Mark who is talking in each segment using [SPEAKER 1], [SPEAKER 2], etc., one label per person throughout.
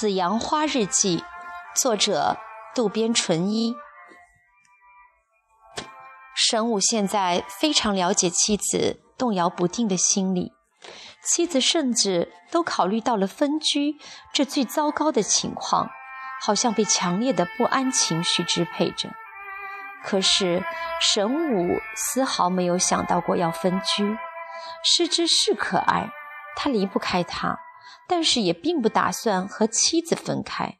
[SPEAKER 1] 紫阳花日记，作者渡边淳一。神武现在非常了解妻子动摇不定的心理，妻子甚至都考虑到了分居这最糟糕的情况，好像被强烈的不安情绪支配着。可是神武丝毫没有想到过要分居，失之是可爱，他离不开他。但是也并不打算和妻子分开。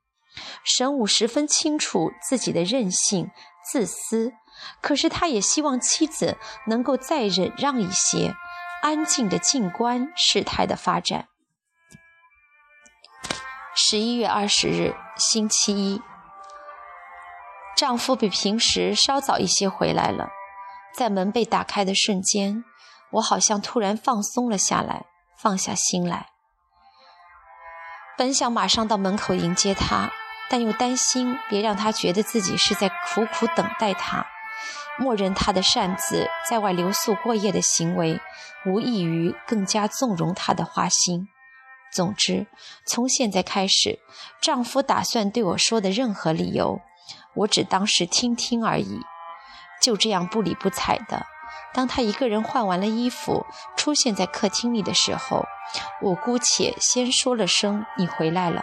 [SPEAKER 1] 神武十分清楚自己的任性、自私，可是他也希望妻子能够再忍让一些，安静的静观事态的发展。十一月二十日，星期一，丈夫比平时稍早一些回来了。在门被打开的瞬间，我好像突然放松了下来，放下心来。本想马上到门口迎接他，但又担心别让他觉得自己是在苦苦等待他，默认他的擅自在外留宿过夜的行为，无异于更加纵容他的花心。总之，从现在开始，丈夫打算对我说的任何理由，我只当是听听而已。就这样不理不睬的。当他一个人换完了衣服，出现在客厅里的时候，我姑且先说了声“你回来了”。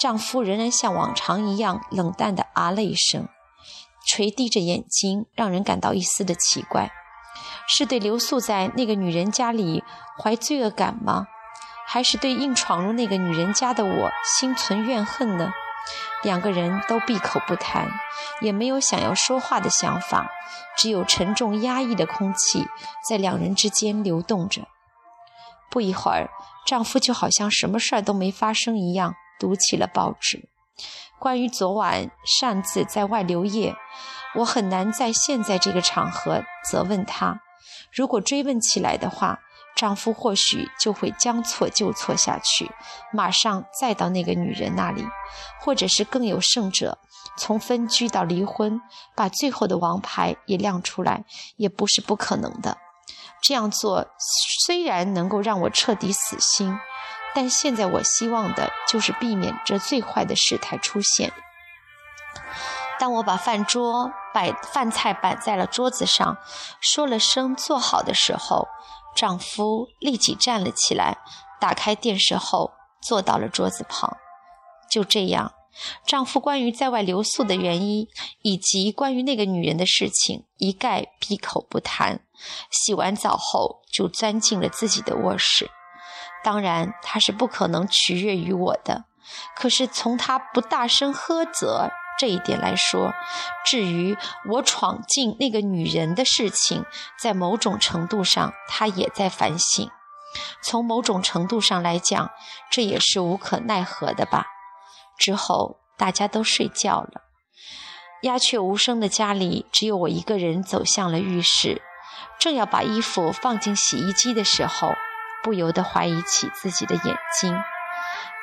[SPEAKER 1] 丈夫仍然像往常一样冷淡地啊了一声，垂低着眼睛，让人感到一丝的奇怪。是对留宿在那个女人家里怀罪恶感吗？还是对硬闯入那个女人家的我心存怨恨呢？两个人都闭口不谈，也没有想要说话的想法，只有沉重压抑的空气在两人之间流动着。不一会儿，丈夫就好像什么事儿都没发生一样，读起了报纸。关于昨晚擅自在外留夜，我很难在现在这个场合责问他。如果追问起来的话，丈夫或许就会将错就错下去，马上再到那个女人那里，或者是更有甚者，从分居到离婚，把最后的王牌也亮出来，也不是不可能的。这样做虽然能够让我彻底死心，但现在我希望的就是避免这最坏的事态出现。当我把饭桌摆饭菜摆在了桌子上，说了声“做好”的时候，丈夫立即站了起来，打开电视后坐到了桌子旁。就这样，丈夫关于在外留宿的原因，以及关于那个女人的事情，一概闭口不谈。洗完澡后，就钻进了自己的卧室。当然，他是不可能取悦于我的。可是从他不大声呵责。这一点来说，至于我闯进那个女人的事情，在某种程度上，他也在反省。从某种程度上来讲，这也是无可奈何的吧。之后大家都睡觉了，鸦雀无声的家里，只有我一个人走向了浴室，正要把衣服放进洗衣机的时候，不由得怀疑起自己的眼睛。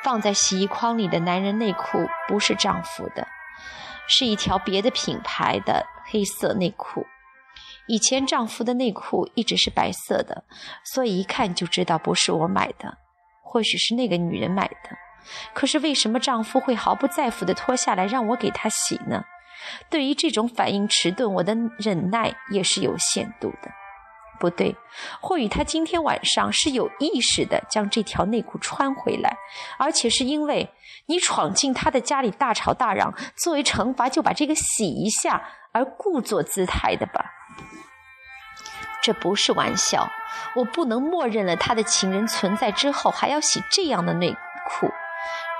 [SPEAKER 1] 放在洗衣筐里的男人内裤不是丈夫的。是一条别的品牌的黑色内裤。以前丈夫的内裤一直是白色的，所以一看就知道不是我买的，或许是那个女人买的。可是为什么丈夫会毫不在乎地脱下来让我给他洗呢？对于这种反应迟钝，我的忍耐也是有限度的。不对，或许他今天晚上是有意识的将这条内裤穿回来，而且是因为你闯进他的家里大吵大嚷，作为惩罚就把这个洗一下而故作姿态的吧？这不是玩笑，我不能默认了他的情人存在之后还要洗这样的内裤。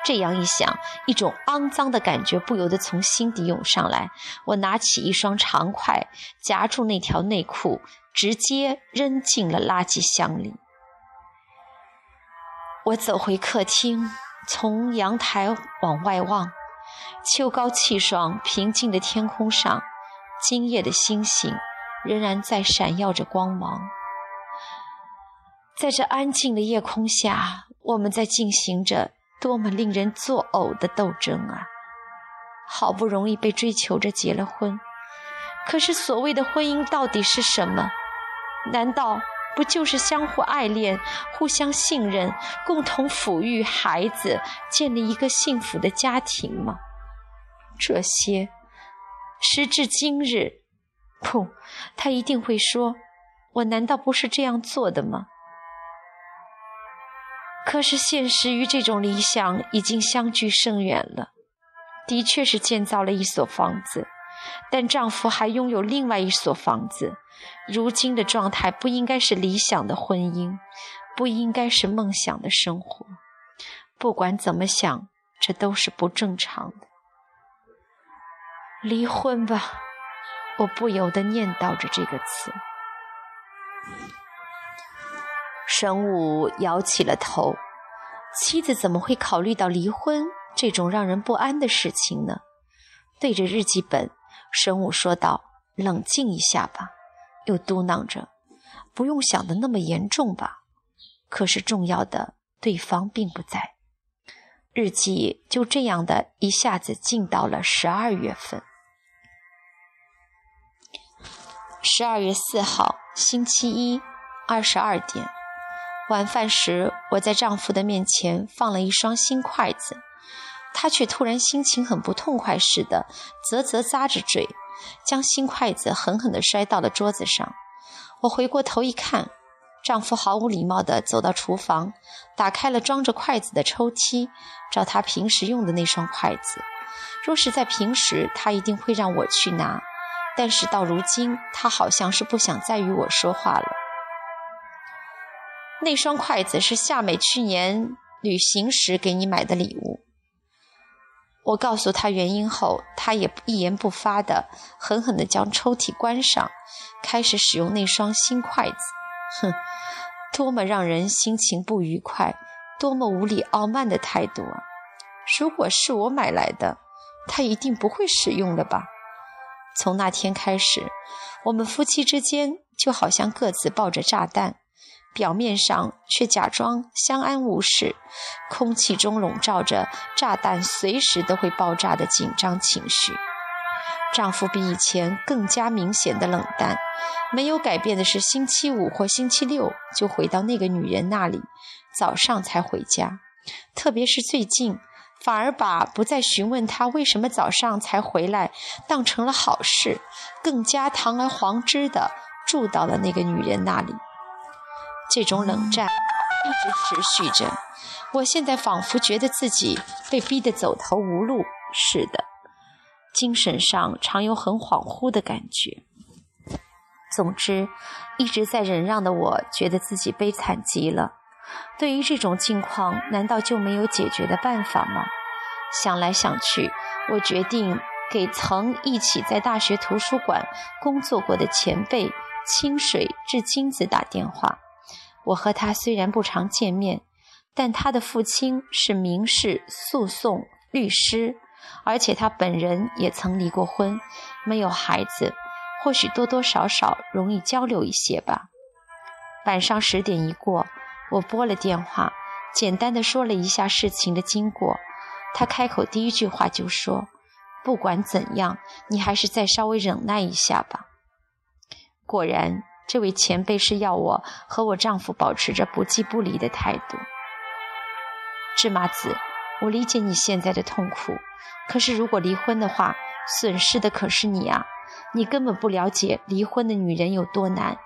[SPEAKER 1] 这样一想，一种肮脏的感觉不由得从心底涌上来。我拿起一双长筷，夹住那条内裤。直接扔进了垃圾箱里。我走回客厅，从阳台往外望，秋高气爽、平静的天空上，今夜的星星仍然在闪耀着光芒。在这安静的夜空下，我们在进行着多么令人作呕的斗争啊！好不容易被追求着结了婚。可是，所谓的婚姻到底是什么？难道不就是相互爱恋、互相信任、共同抚育孩子、建立一个幸福的家庭吗？这些，时至今日，不，他一定会说：“我难道不是这样做的吗？”可是现实与这种理想已经相距甚远了。的确是建造了一所房子，但丈夫还拥有另外一所房子。如今的状态不应该是理想的婚姻，不应该是梦想的生活。不管怎么想，这都是不正常的。离婚吧，我不由得念叨着这个词。神武摇起了头，妻子怎么会考虑到离婚？这种让人不安的事情呢？对着日记本，神武说道：“冷静一下吧。”又嘟囔着：“不用想的那么严重吧。”可是重要的，对方并不在。日记就这样的一下子进到了十二月份。十二月四号，星期一，二十二点，晚饭时，我在丈夫的面前放了一双新筷子。他却突然心情很不痛快似的，啧啧咂着嘴，将新筷子狠狠地摔到了桌子上。我回过头一看，丈夫毫无礼貌地走到厨房，打开了装着筷子的抽屉，找他平时用的那双筷子。若是在平时，他一定会让我去拿，但是到如今，他好像是不想再与我说话了。那双筷子是夏美去年旅行时给你买的礼物。我告诉他原因后，他也一言不发的狠狠地将抽屉关上，开始使用那双新筷子。哼，多么让人心情不愉快，多么无理傲慢的态度啊！如果是我买来的，他一定不会使用了吧？从那天开始，我们夫妻之间就好像各自抱着炸弹。表面上却假装相安无事，空气中笼罩着炸弹随时都会爆炸的紧张情绪。丈夫比以前更加明显的冷淡，没有改变的是，星期五或星期六就回到那个女人那里，早上才回家。特别是最近，反而把不再询问他为什么早上才回来当成了好事，更加堂而皇之的住到了那个女人那里。这种冷战一直持续着，我现在仿佛觉得自己被逼得走投无路似的，精神上常有很恍惚的感觉。总之，一直在忍让的我，觉得自己悲惨极了。对于这种境况，难道就没有解决的办法吗？想来想去，我决定给曾一起在大学图书馆工作过的前辈清水至金子打电话。我和他虽然不常见面，但他的父亲是民事诉讼律师，而且他本人也曾离过婚，没有孩子，或许多多少少容易交流一些吧。晚上十点一过，我拨了电话，简单的说了一下事情的经过。他开口第一句话就说：“不管怎样，你还是再稍微忍耐一下吧。”果然。这位前辈是要我和我丈夫保持着不弃不离的态度。芝麻子，我理解你现在的痛苦，可是如果离婚的话，损失的可是你啊！你根本不了解离婚的女人有多难。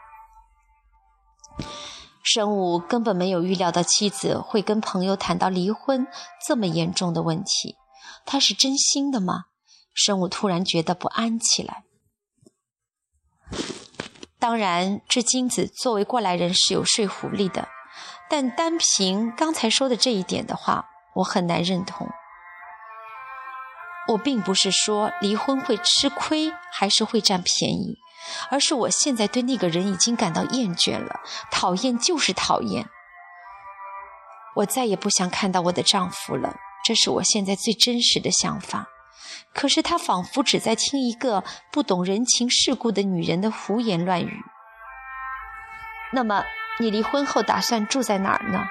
[SPEAKER 1] 神武根本没有预料到妻子会跟朋友谈到离婚这么严重的问题，他是真心的吗？神武突然觉得不安起来。当然，这金子作为过来人是有说服力的，但单凭刚才说的这一点的话，我很难认同。我并不是说离婚会吃亏，还是会占便宜，而是我现在对那个人已经感到厌倦了，讨厌就是讨厌。我再也不想看到我的丈夫了，这是我现在最真实的想法。可是他仿佛只在听一个不懂人情世故的女人的胡言乱语。那么，你离婚后打算住在哪儿呢？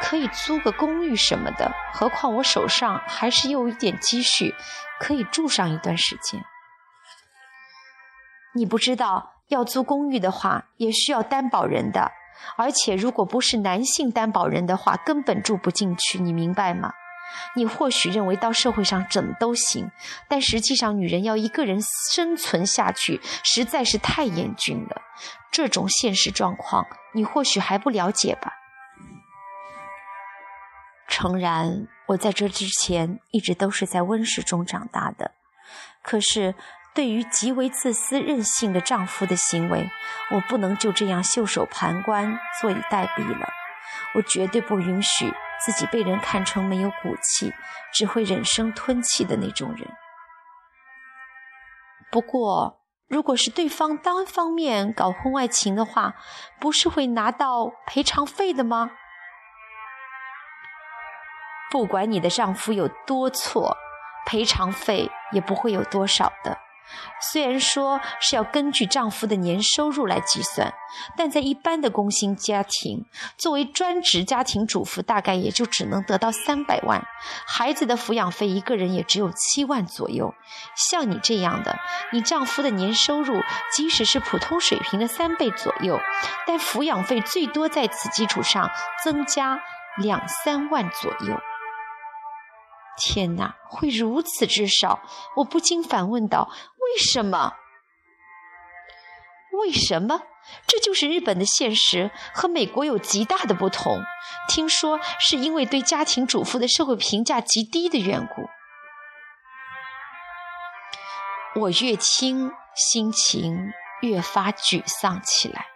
[SPEAKER 1] 可以租个公寓什么的。何况我手上还是有一点积蓄，可以住上一段时间。你不知道，要租公寓的话，也需要担保人的，而且如果不是男性担保人的话，根本住不进去，你明白吗？你或许认为到社会上怎么都行，但实际上，女人要一个人生存下去，实在是太严峻了。这种现实状况，你或许还不了解吧？诚然，我在这之前一直都是在温室中长大的，可是对于极为自私任性的丈夫的行为，我不能就这样袖手旁观、坐以待毙了。我绝对不允许。自己被人看成没有骨气、只会忍声吞气的那种人。不过，如果是对方单方面搞婚外情的话，不是会拿到赔偿费的吗？不管你的丈夫有多错，赔偿费也不会有多少的。虽然说是要根据丈夫的年收入来计算，但在一般的工薪家庭，作为专职家庭主妇，大概也就只能得到三百万，孩子的抚养费一个人也只有七万左右。像你这样的，你丈夫的年收入即使是普通水平的三倍左右，但抚养费最多在此基础上增加两三万左右。天哪，会如此之少？我不禁反问道：“为什么？为什么？这就是日本的现实，和美国有极大的不同。听说是因为对家庭主妇的社会评价极低的缘故。”我越听，心情越发沮丧起来。